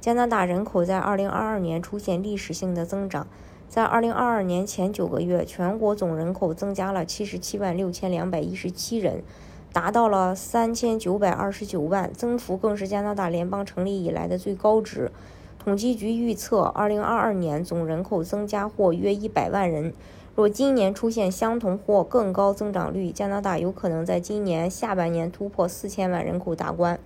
加拿大人口在二零二二年出现历史性的增长。在二零二二年前九个月，全国总人口增加了七十七万六千两百一十七人，达到了三千九百二十九万，增幅更是加拿大联邦成立以来的最高值。统计局预测，二零二二年总人口增加或约一百万人。若今年出现相同或更高增长率，加拿大有可能在今年下半年突破四千万人口大关。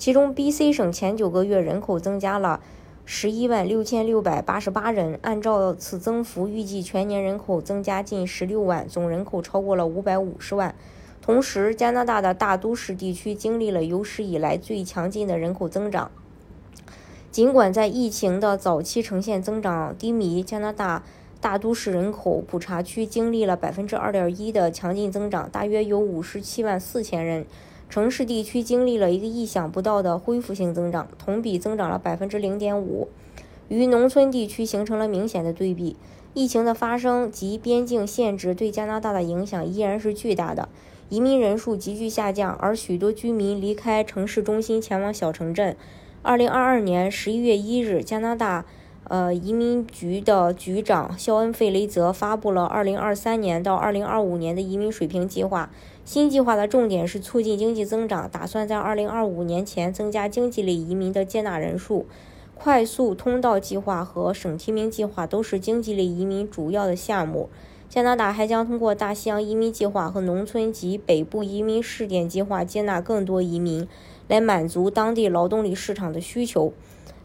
其中，B.C 省前九个月人口增加了。十一万六千六百八十八人，按照此增幅，预计全年人口增加近十六万，总人口超过了五百五十万。同时，加拿大的大都市地区经历了有史以来最强劲的人口增长。尽管在疫情的早期呈现增长低迷，加拿大大都市人口普查区经历了百分之二点一的强劲增长，大约有五十七万四千人。城市地区经历了一个意想不到的恢复性增长，同比增长了百分之零点五，与农村地区形成了明显的对比。疫情的发生及边境限制对加拿大的影响依然是巨大的，移民人数急剧下降，而许多居民离开城市中心前往小城镇。二零二二年十一月一日，加拿大。呃，移民局的局长肖恩·费雷泽发布了2023年到2025年的移民水平计划。新计划的重点是促进经济增长，打算在2025年前增加经济类移民的接纳人数。快速通道计划和省提名计划都是经济类移民主要的项目。加拿大还将通过大西洋移民计划和农村及北部移民试点计划接纳更多移民，来满足当地劳动力市场的需求。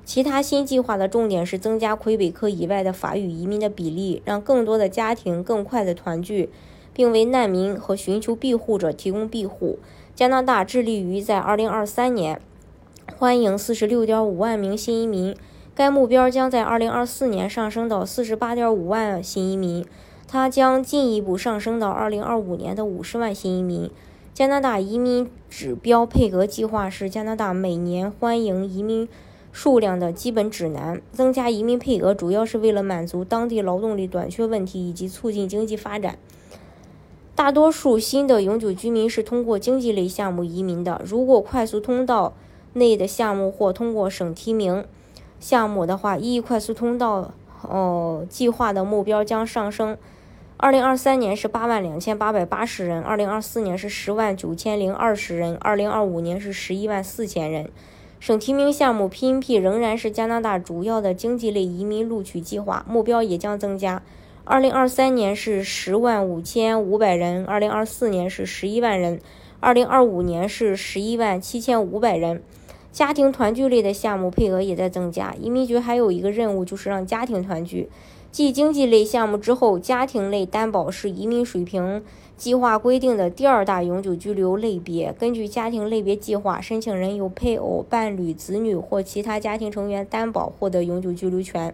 其他新计划的重点是增加魁北克以外的法语移民的比例，让更多的家庭更快的团聚，并为难民和寻求庇护者提供庇护。加拿大致力于在2023年欢迎46.5万名新移民，该目标将在2024年上升到48.5万新移民，它将进一步上升到2025年的50万新移民。加拿大移民指标配额计划是加拿大每年欢迎移民。数量的基本指南，增加移民配额主要是为了满足当地劳动力短缺问题以及促进经济发展。大多数新的永久居民是通过经济类项目移民的。如果快速通道内的项目或通过省提名项目的话，一快速通道哦计划的目标将上升。二零二三年是八万两千八百八十人，二零二四年是十万九千零二十人，二零二五年是十一万四千人。省提名项目 PNP 仍然是加拿大主要的经济类移民录取计划，目标也将增加。二零二三年是十万五千五百人，二零二四年是十一万人，二零二五年是十一万七千五百人。家庭团聚类的项目配额也在增加。移民局还有一个任务，就是让家庭团聚。继经济类项目之后，家庭类担保是移民水平计划规定的第二大永久居留类别。根据家庭类别计划，申请人有配偶、伴侣、子女或其他家庭成员担保，获得永久居留权。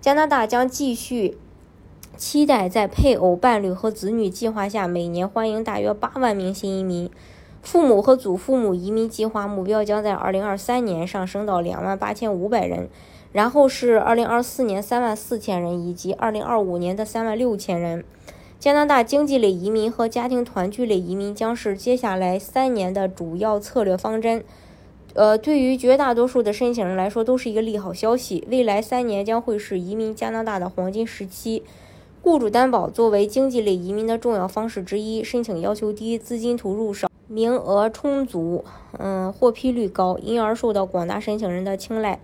加拿大将继续期待在配偶、伴侣和子女计划下，每年欢迎大约八万名新移民。父母和祖父母移民计划目标将在2023年上升到两万八千五百人。然后是二零二四年三万四千人，以及二零二五年的三万六千人。加拿大经济类移民和家庭团聚类移民将是接下来三年的主要策略方针。呃，对于绝大多数的申请人来说，都是一个利好消息。未来三年将会是移民加拿大的黄金时期。雇主担保作为经济类移民的重要方式之一，申请要求低，资金投入少，名额充足，嗯，获批率高，因而受到广大申请人的青睐。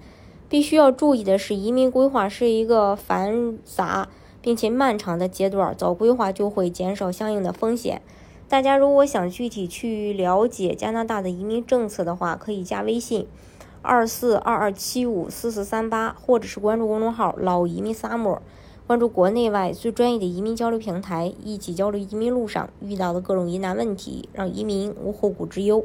必须要注意的是，移民规划是一个繁杂并且漫长的阶段，早规划就会减少相应的风险。大家如果想具体去了解加拿大的移民政策的话，可以加微信二四二二七五四四三八，或者是关注公众号“老移民 summer”，关注国内外最专业的移民交流平台，一起交流移民路上遇到的各种疑难问题，让移民无后顾之忧。